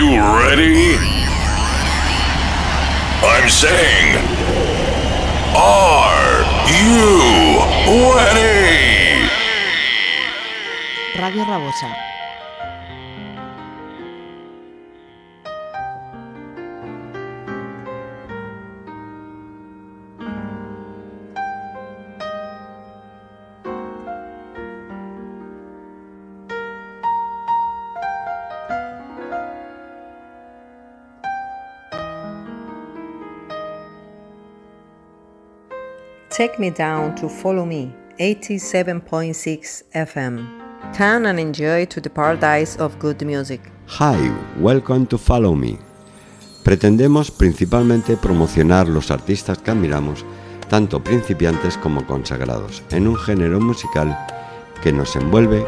you ready? I'm saying, are you ready? Radio Rabosa. Take me down to follow me, 87.6 FM. Turn and enjoy to the paradise of good music. Hi, welcome to Follow Me. Pretendemos principalmente promocionar los artistas que admiramos, tanto principiantes como consagrados, en un género musical que nos envuelve,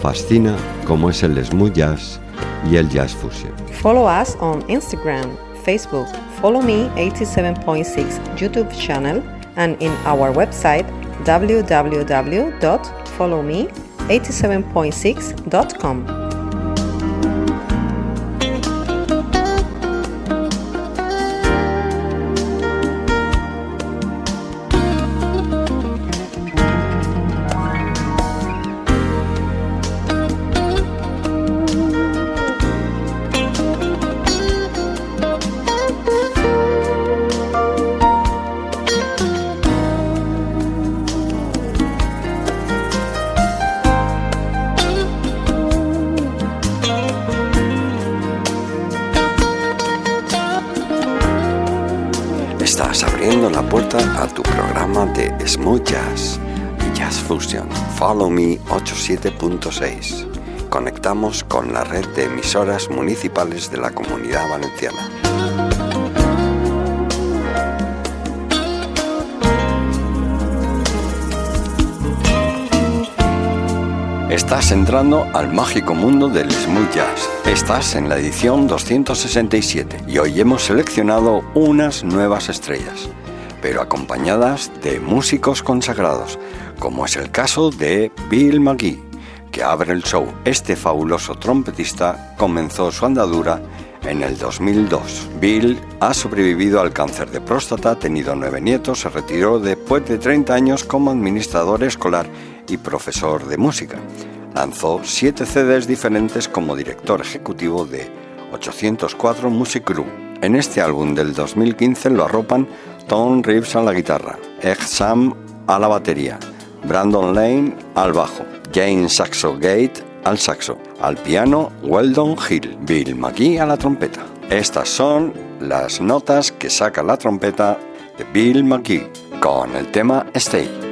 fascina, como es el smooth jazz y el jazz fusion. Follow us on Instagram, Facebook, Follow Me 87.6 YouTube channel and in our website www.followme87.6.com. Follow Me 87.6. Conectamos con la red de emisoras municipales de la Comunidad Valenciana. Estás entrando al mágico mundo del smooth jazz. Estás en la edición 267 y hoy hemos seleccionado unas nuevas estrellas, pero acompañadas de músicos consagrados, como es el caso de Bill McGee, que abre el show. Este fabuloso trompetista comenzó su andadura en el 2002. Bill ha sobrevivido al cáncer de próstata, ha tenido nueve nietos, se retiró después de 30 años como administrador escolar y profesor de música. Lanzó siete CDs diferentes como director ejecutivo de 804 Music Group. En este álbum del 2015 lo arropan Tom Reeves a la guitarra, Egg Sam a la batería, Brandon Lane al bajo, James Saxo Gate al saxo, al piano Weldon Hill, Bill McGee a la trompeta. Estas son las notas que saca la trompeta de Bill McGee con el tema Stay.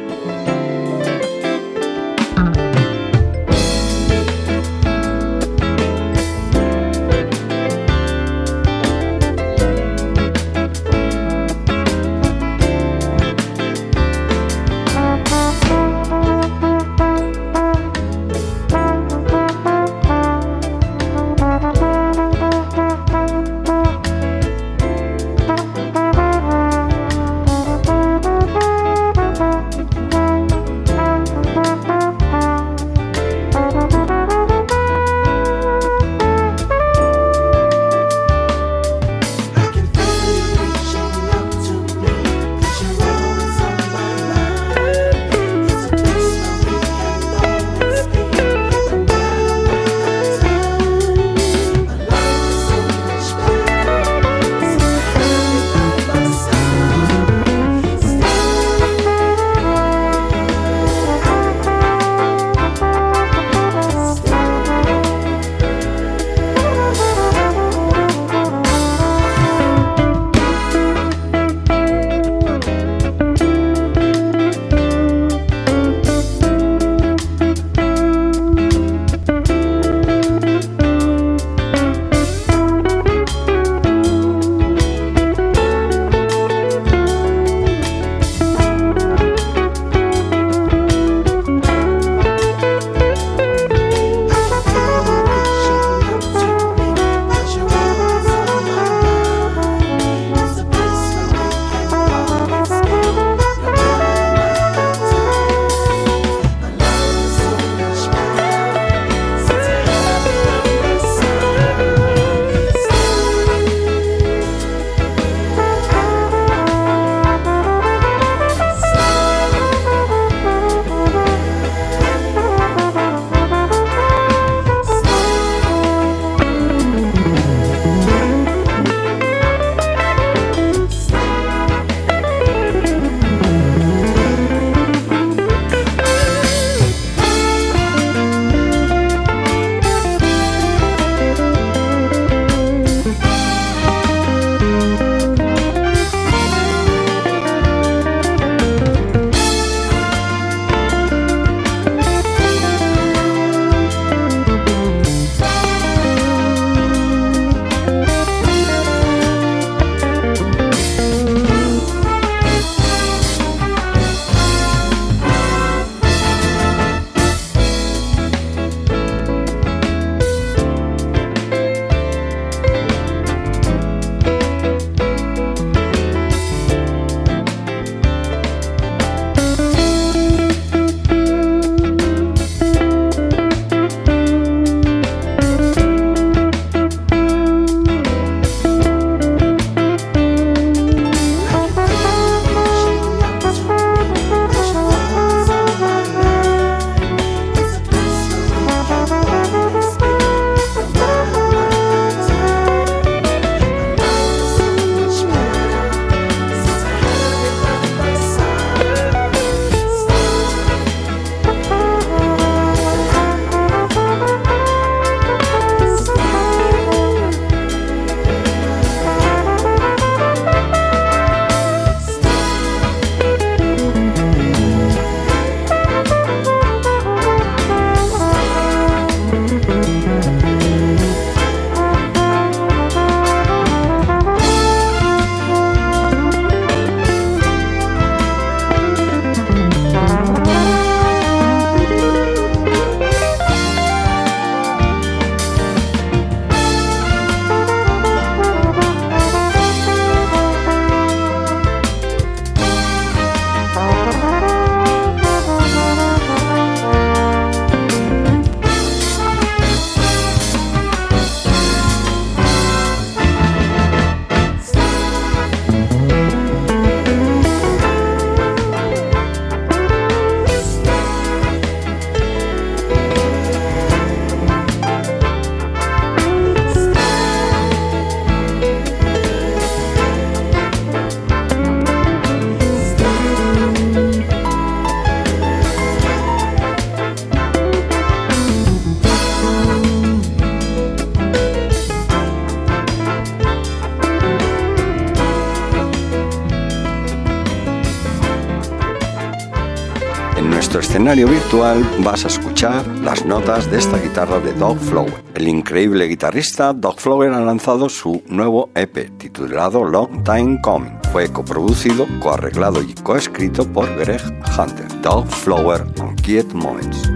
Escenario virtual vas a escuchar las notas de esta guitarra de Doug Flower. El increíble guitarrista Doug Flower ha lanzado su nuevo EP titulado Long Time Coming. Fue coproducido, coarreglado y coescrito por Greg Hunter. Doug Flower on Quiet Moments.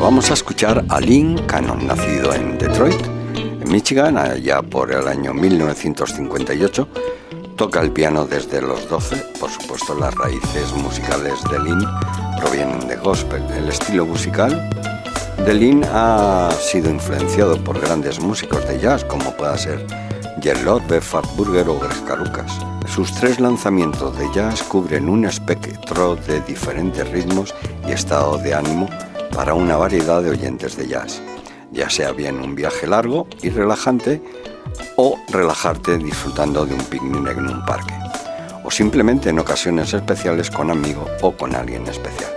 Vamos a escuchar a Lynn Cannon, nacido en Detroit, en Michigan, allá por el año 1958. Toca el piano desde los 12, por supuesto las raíces musicales de Lynn provienen de gospel. El estilo musical de Lynn ha sido influenciado por grandes músicos de jazz como pueda ser Jerry Love, Fat Burger o Greg Carucas. Sus tres lanzamientos de jazz cubren un espectro de diferentes ritmos y estado de ánimo para una variedad de oyentes de jazz, ya sea bien un viaje largo y relajante o relajarte disfrutando de un picnic en un parque, o simplemente en ocasiones especiales con amigo o con alguien especial.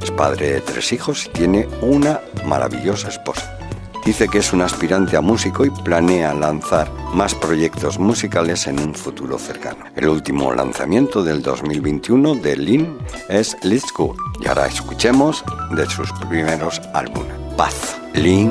Es padre de tres hijos y tiene una maravillosa esposa. Dice que es un aspirante a músico y planea lanzar más proyectos musicales en un futuro cercano. El último lanzamiento del 2021 de Lynn es Let's Go. Y ahora escuchemos de sus primeros álbumes. Paz, Lynn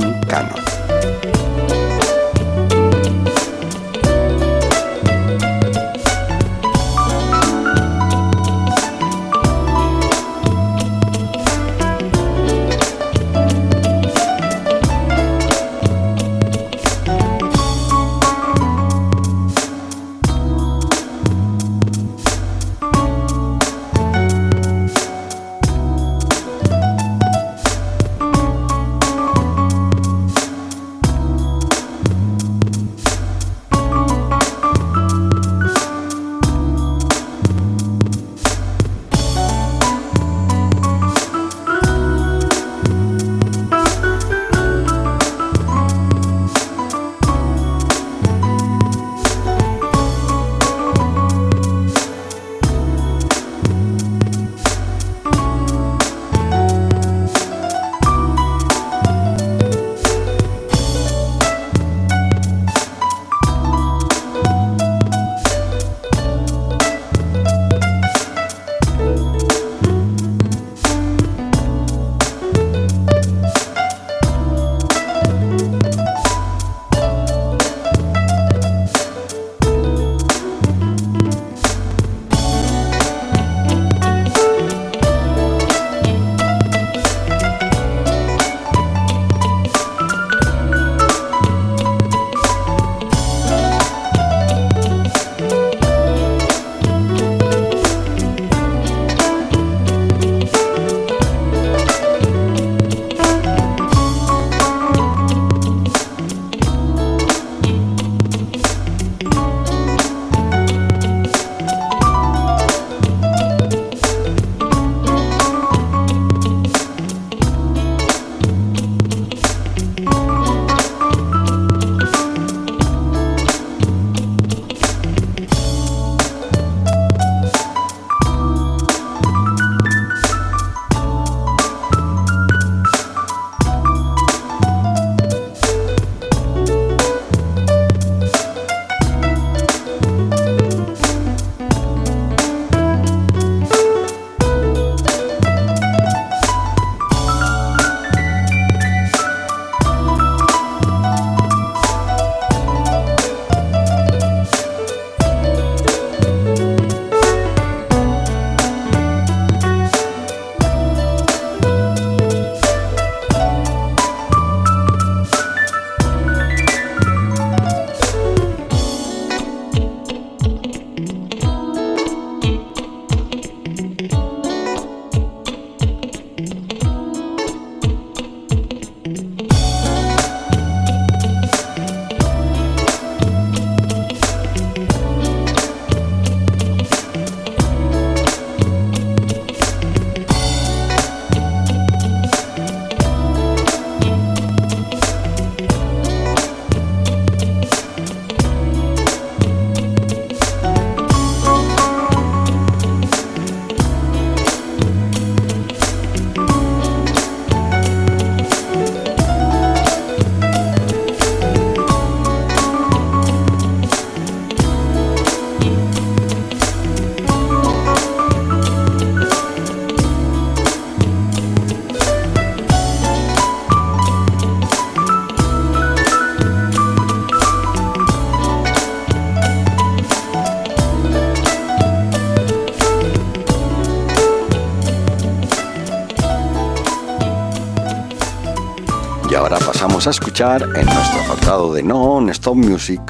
Cannon. pasamos a escuchar en nuestro apartado de Non Stop Music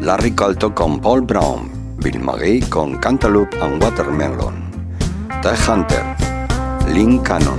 Larry Colto con Paul Brown, Bill McGee con Cantaloupe and Watermelon, Ted Hunter, Lynn Cannon,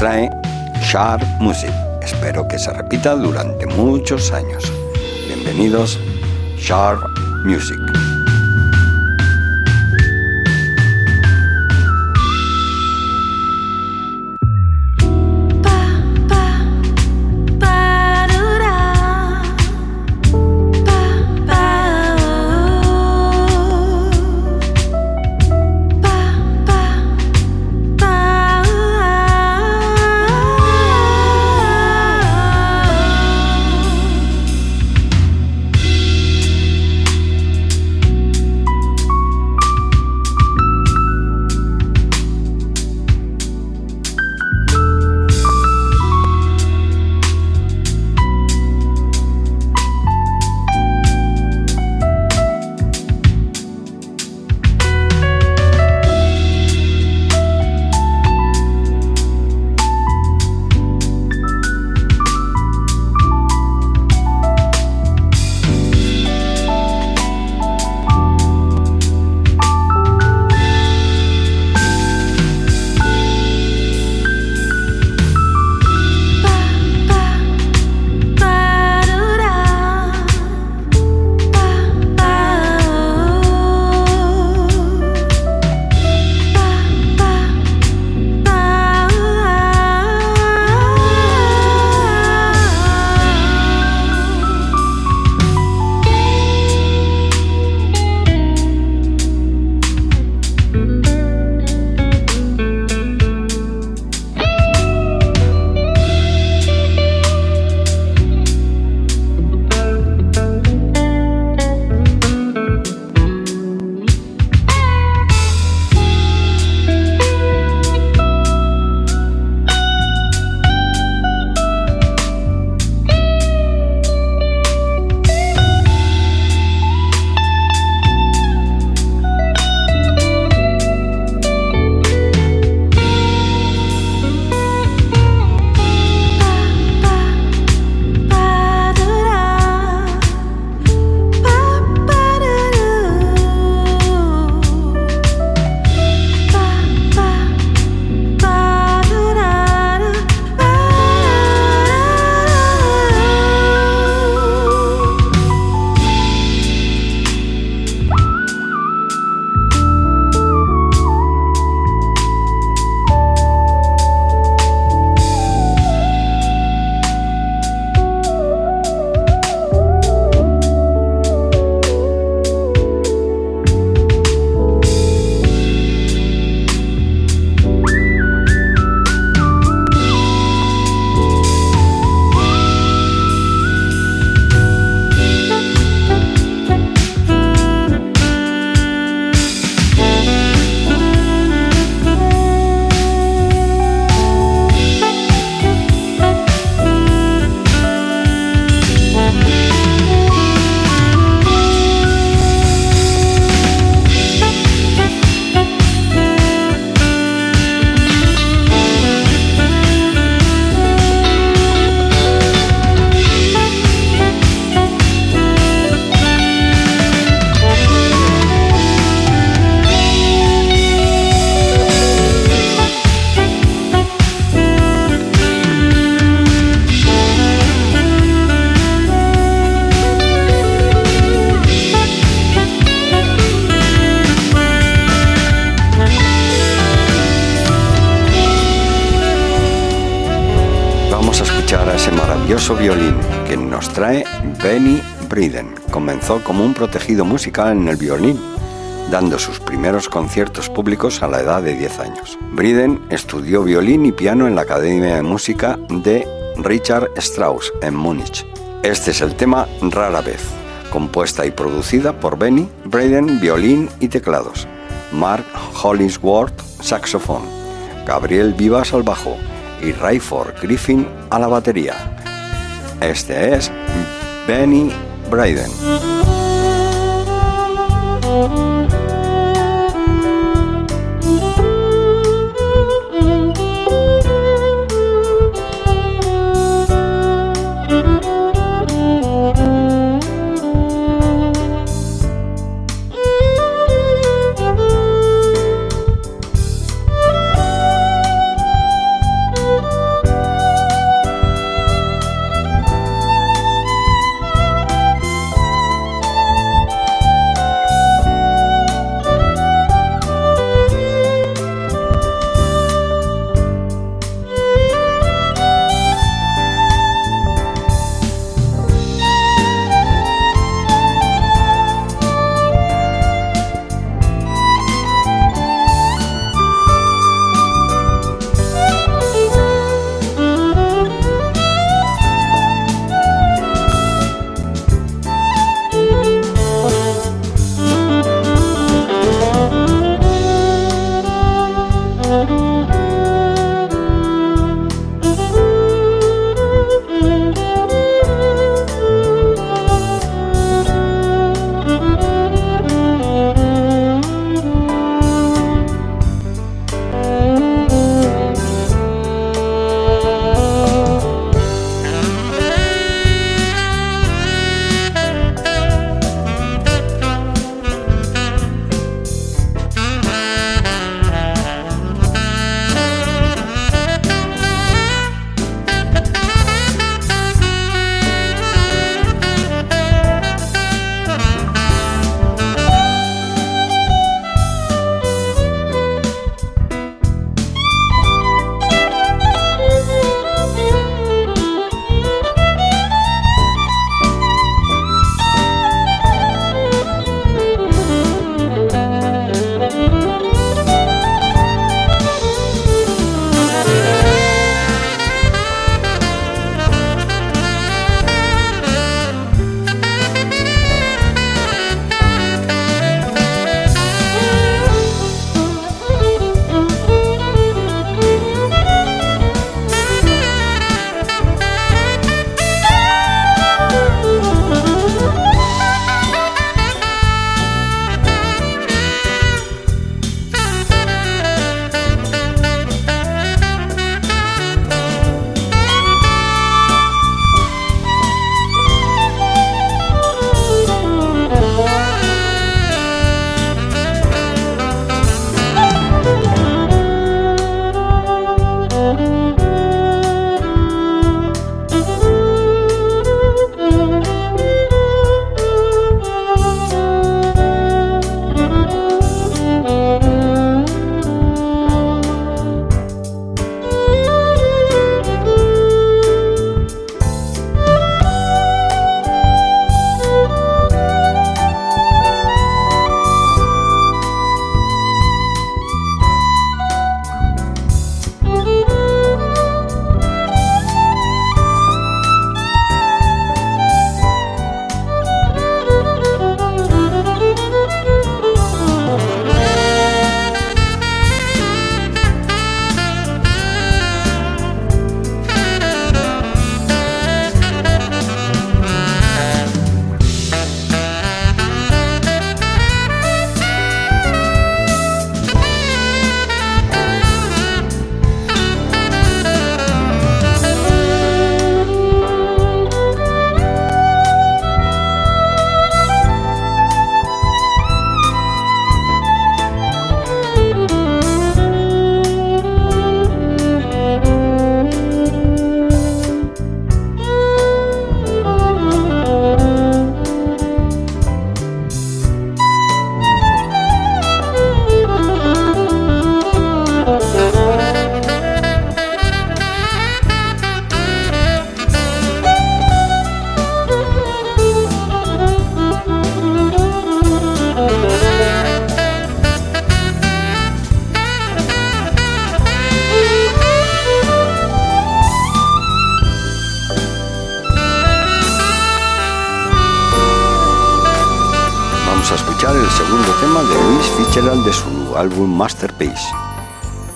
Sharp Music. Espero que se repita durante muchos años. Bienvenidos, Sharp Music. En el violín, dando sus primeros conciertos públicos a la edad de 10 años. Briden estudió violín y piano en la Academia de Música de Richard Strauss en Múnich. Este es el tema Rara vez, compuesta y producida por Benny Briden, violín y teclados, Mark Hollingsworth, saxofón, Gabriel Vivas al bajo y Rayford Griffin a la batería. Este es Benny Briden. Álbum Masterpiece.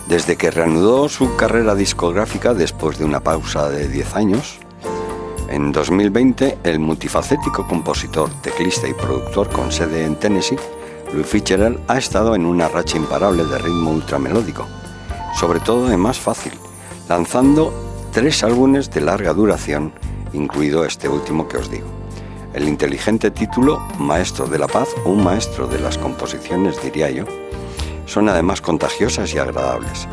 Desde que reanudó su carrera discográfica después de una pausa de 10 años, en 2020 el multifacético compositor, teclista y productor con sede en Tennessee, Louis Fitzgerald ha estado en una racha imparable de ritmo ultramelódico, sobre todo de más fácil, lanzando tres álbumes de larga duración, incluido este último que os digo. El inteligente título Maestro de la Paz, un maestro de las composiciones, diría yo, son además contagiosas y agradables.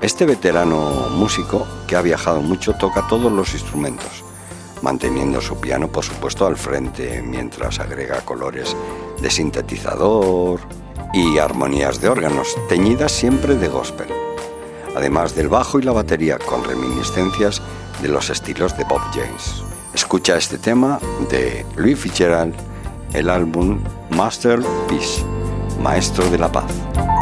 Este veterano músico, que ha viajado mucho, toca todos los instrumentos, manteniendo su piano por supuesto al frente mientras agrega colores de sintetizador y armonías de órganos, teñidas siempre de gospel, además del bajo y la batería con reminiscencias de los estilos de Bob James. Escucha este tema de Louis Fitzgerald, el álbum Masterpiece, Maestro de la Paz.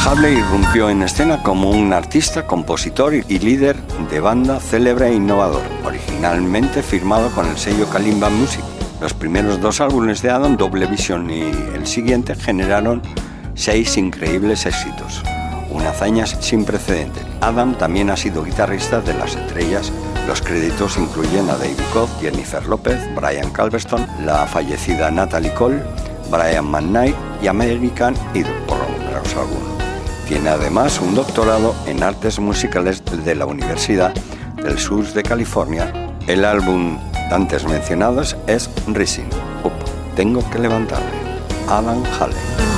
Halley irrumpió en escena como un artista, compositor y líder de banda célebre e innovador, originalmente firmado con el sello Kalimba Music. Los primeros dos álbumes de Adam, Double Vision y el siguiente, generaron seis increíbles éxitos, una hazaña sin precedentes. Adam también ha sido guitarrista de las estrellas. Los créditos incluyen a David Koch, Jennifer López, Brian Calveston, la fallecida Natalie Cole, Brian McKnight y American Idol, por nombraros algunos. Tiene además un doctorado en artes musicales de la Universidad del Sur de California. El álbum antes mencionado es Rising. Tengo que levantarme. Adam Halley.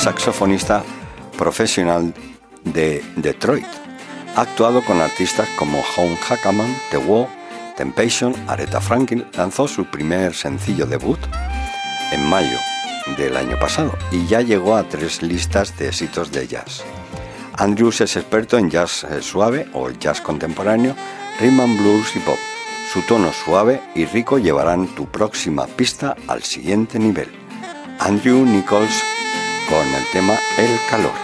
Saxofonista profesional de Detroit. Ha actuado con artistas como Home Hackaman, The Wall, Temptation, Aretha Franklin. Lanzó su primer sencillo debut en mayo del año pasado y ya llegó a tres listas de éxitos de jazz. Andrews es experto en jazz eh, suave o jazz contemporáneo, rhythm and blues y pop. Su tono suave y rico llevarán tu próxima pista al siguiente nivel. Andrew Nichols con el tema El calor.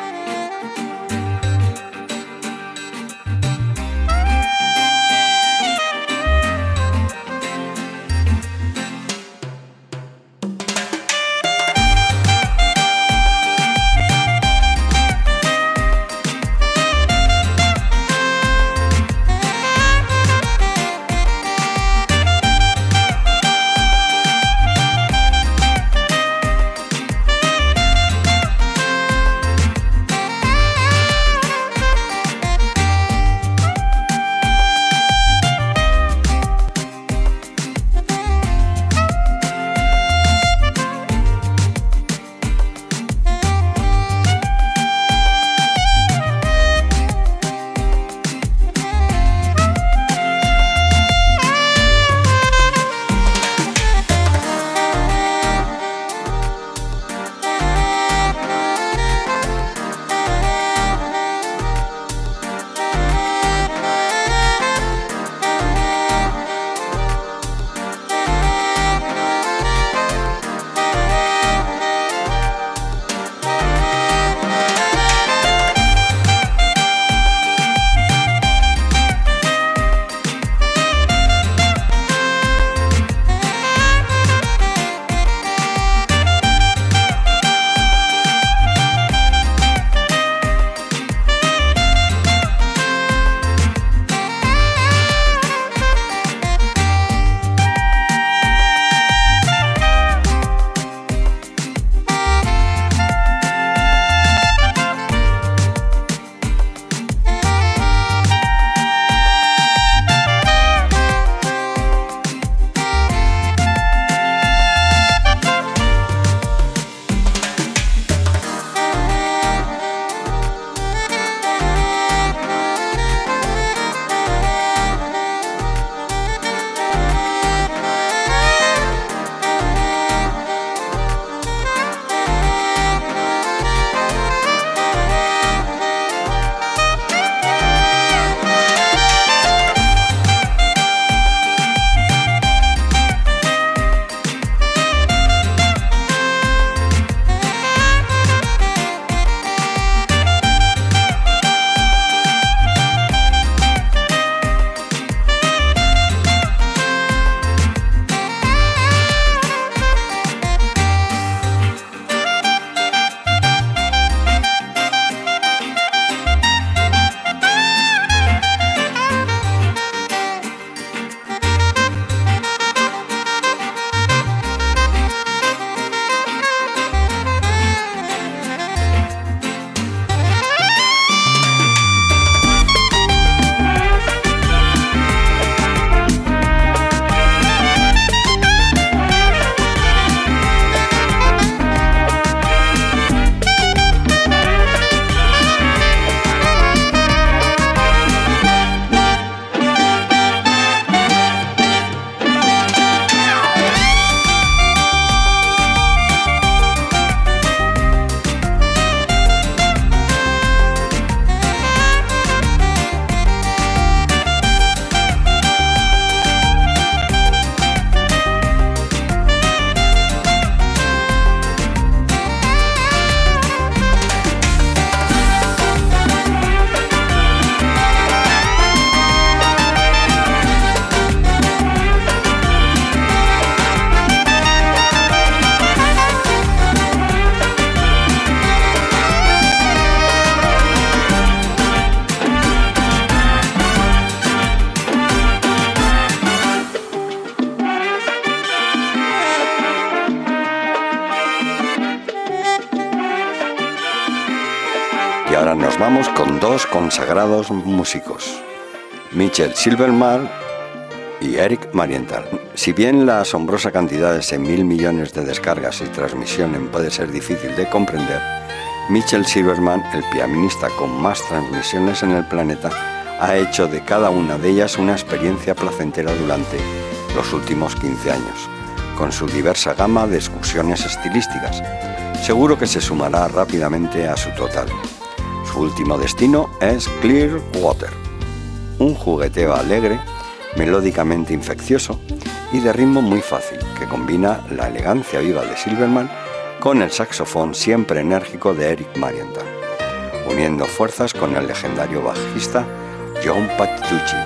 Consagrados músicos. Mitchell Silverman y Eric Marienthal. Si bien la asombrosa cantidad de 6.000 millones de descargas y transmisiones puede ser difícil de comprender, Mitchell Silverman, el pianista con más transmisiones en el planeta, ha hecho de cada una de ellas una experiencia placentera durante los últimos 15 años, con su diversa gama de excursiones estilísticas. Seguro que se sumará rápidamente a su total. Su último destino es Clearwater, un jugueteo alegre, melódicamente infeccioso y de ritmo muy fácil, que combina la elegancia viva de Silverman con el saxofón siempre enérgico de Eric Marienthal, uniendo fuerzas con el legendario bajista John Patitucci,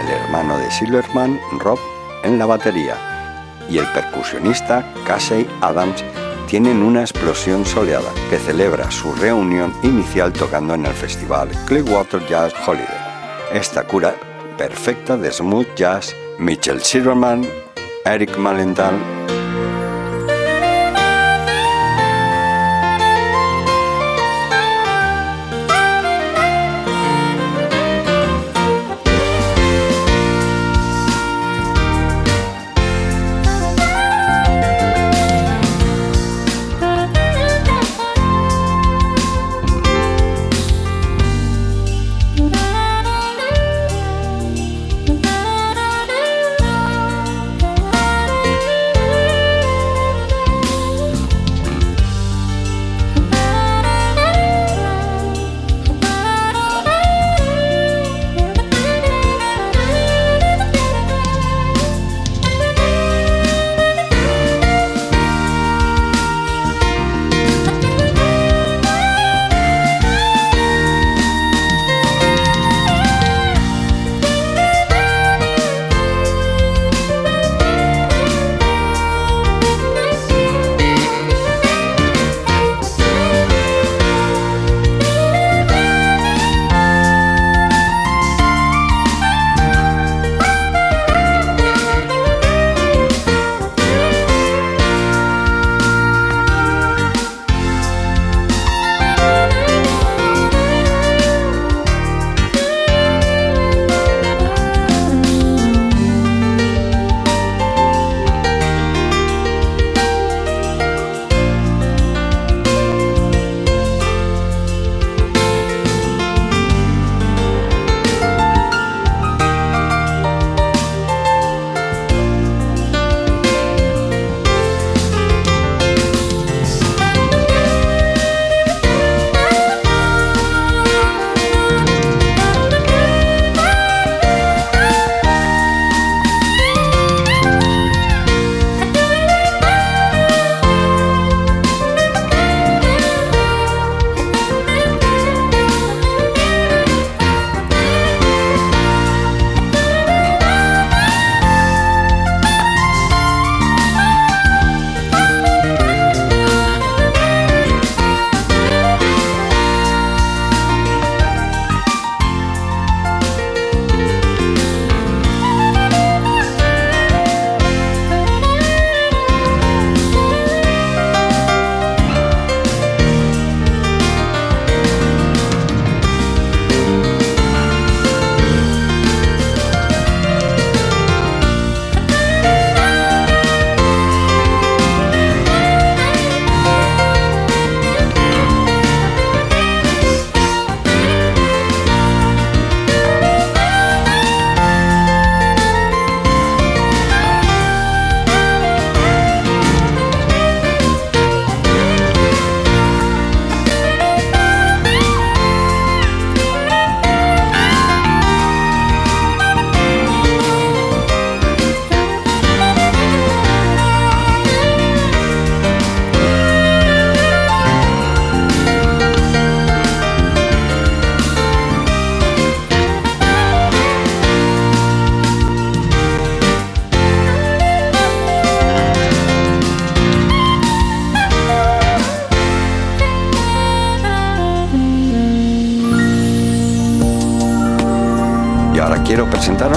el hermano de Silverman, Rob, en la batería, y el percusionista Casey Adams tienen una explosión soleada que celebra su reunión inicial tocando en el festival Clearwater Jazz Holiday. Esta cura perfecta de smooth jazz, Mitchell Silverman, Eric Malenthal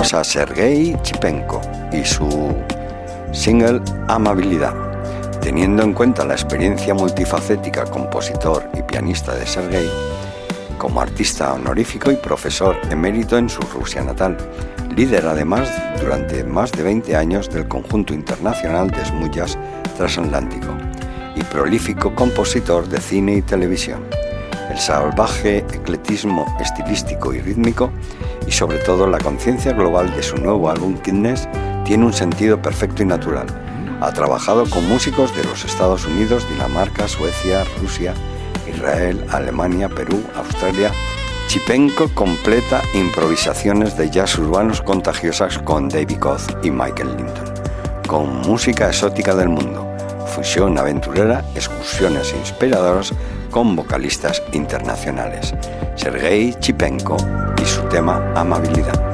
a Sergei Chipenko y su single Amabilidad. Teniendo en cuenta la experiencia multifacética, compositor y pianista de Sergei, como artista honorífico y profesor emérito en su Rusia natal, líder además durante más de 20 años del conjunto internacional de smooth transatlántico y prolífico compositor de cine y televisión. El salvaje estilístico y rítmico y sobre todo la conciencia global de su nuevo álbum Kidness tiene un sentido perfecto y natural. Ha trabajado con músicos de los Estados Unidos, Dinamarca, Suecia, Rusia, Israel, Alemania, Perú, Australia. Chipenko completa improvisaciones de jazz urbanos contagiosas con David Koz y Michael Linton, con música exótica del mundo, fusión aventurera, excursiones inspiradoras con vocalistas internacionales. Sergei Chipenko y su tema Amabilidad.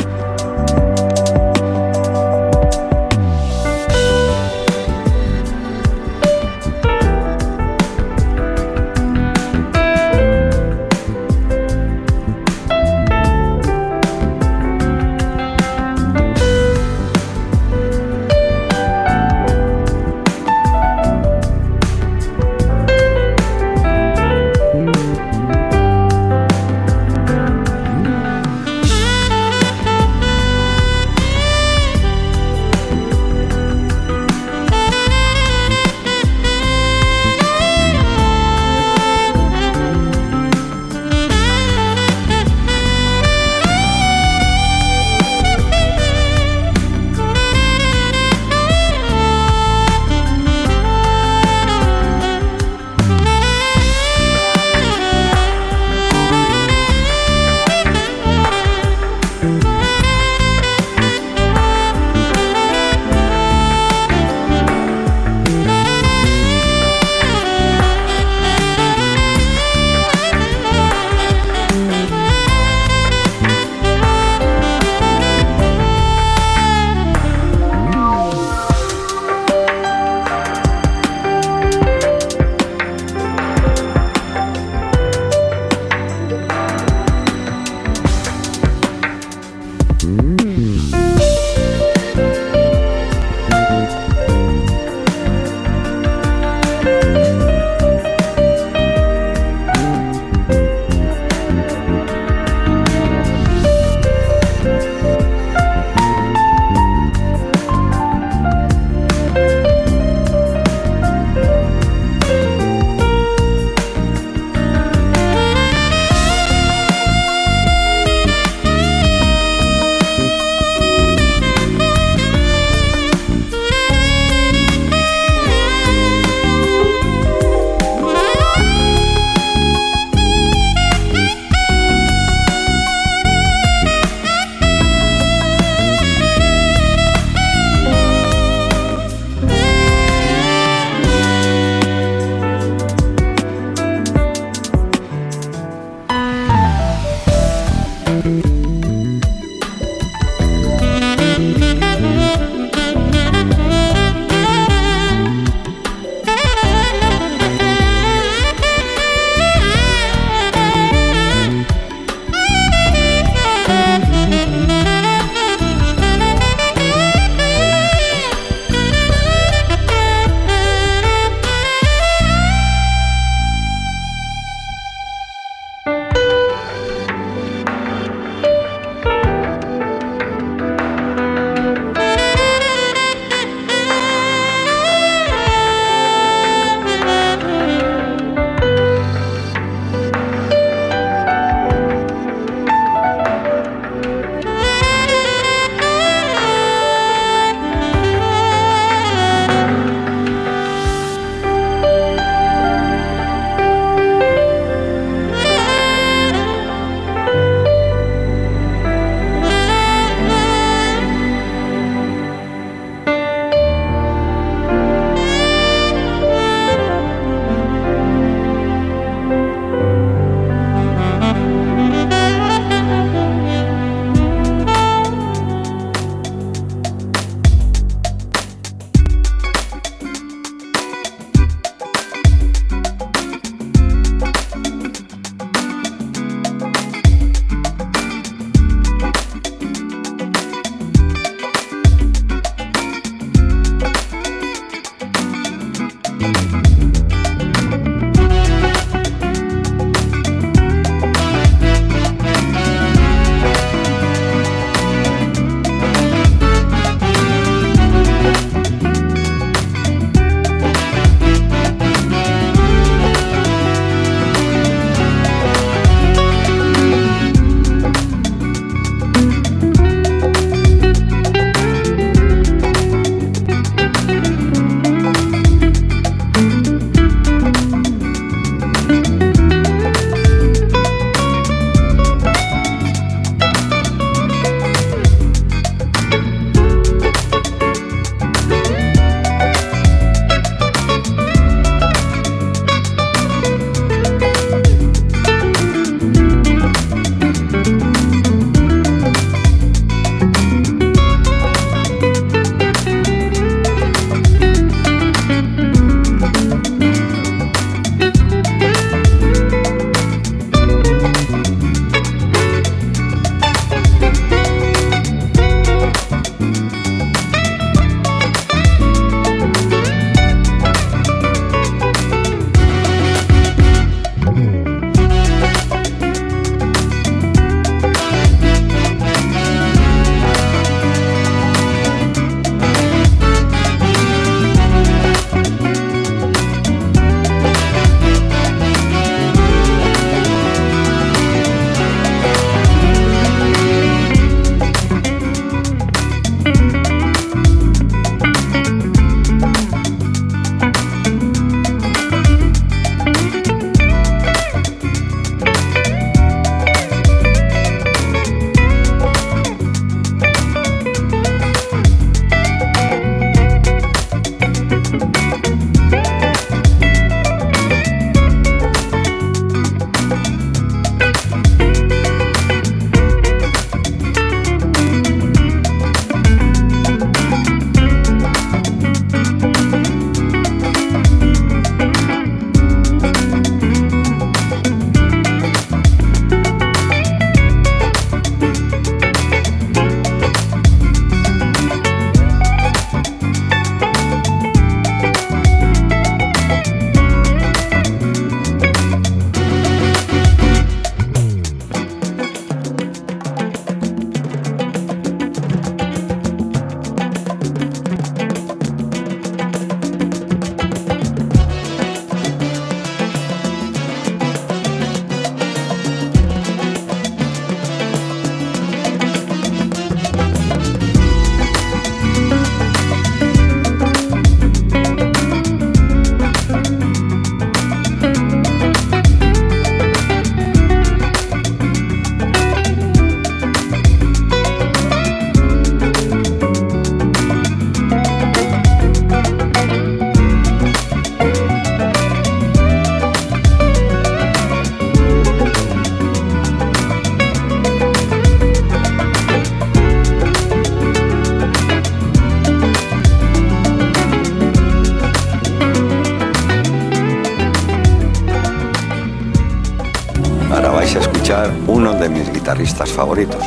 Favoritos,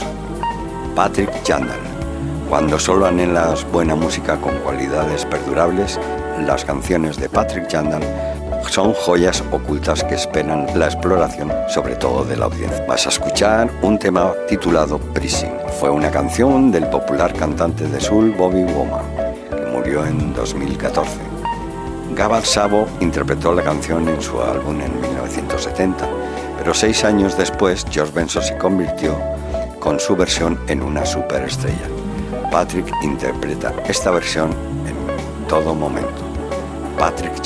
Patrick Chandler. Cuando solo anhelas buena música con cualidades perdurables, las canciones de Patrick Chandler son joyas ocultas que esperan la exploración, sobre todo de la audiencia. Vas a escuchar un tema titulado Prison. Fue una canción del popular cantante de soul Bobby Womack, que murió en 2014. Gabal Sabo interpretó la canción en su álbum en 1970, pero seis años después George Benson se convirtió con su versión en una superestrella. Patrick interpreta esta versión en todo momento. Patrick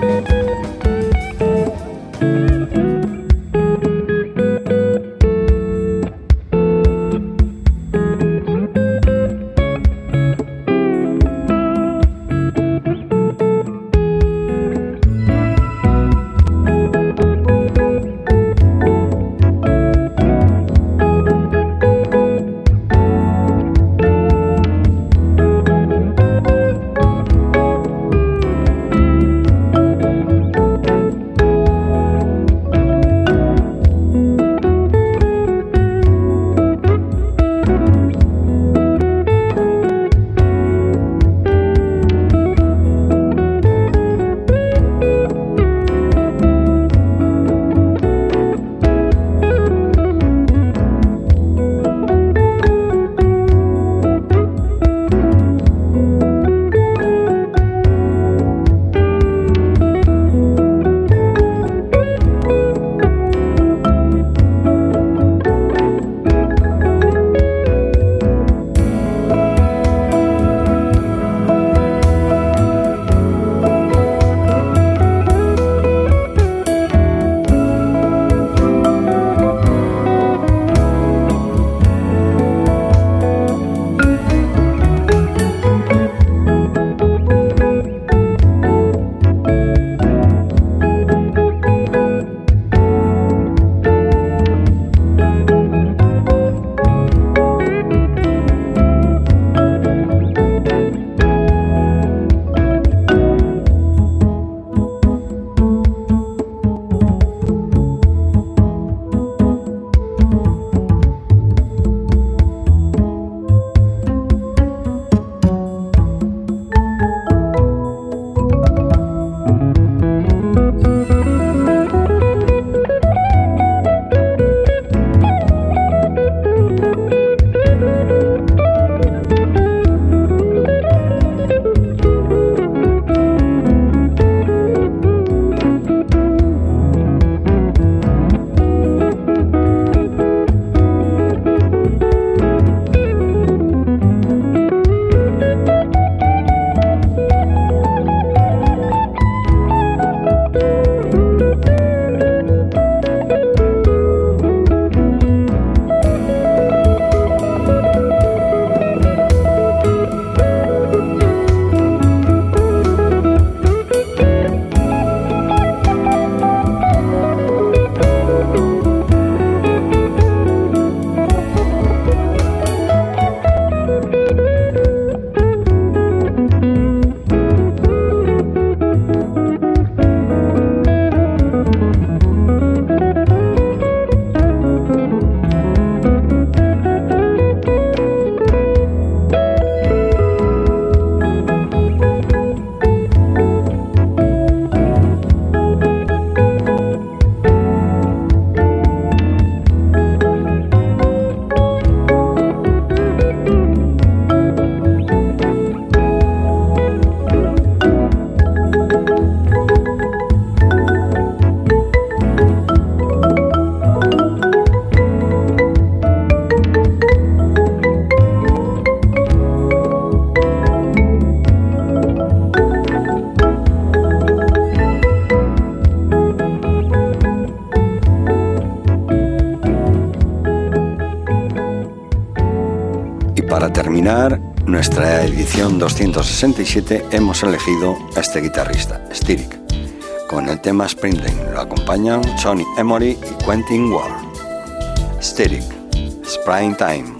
Chandler. nuestra 267 hemos elegido a este guitarrista, Styric. Con el tema Springdale lo acompañan Johnny Emory y Quentin Ward. Styric, Springtime.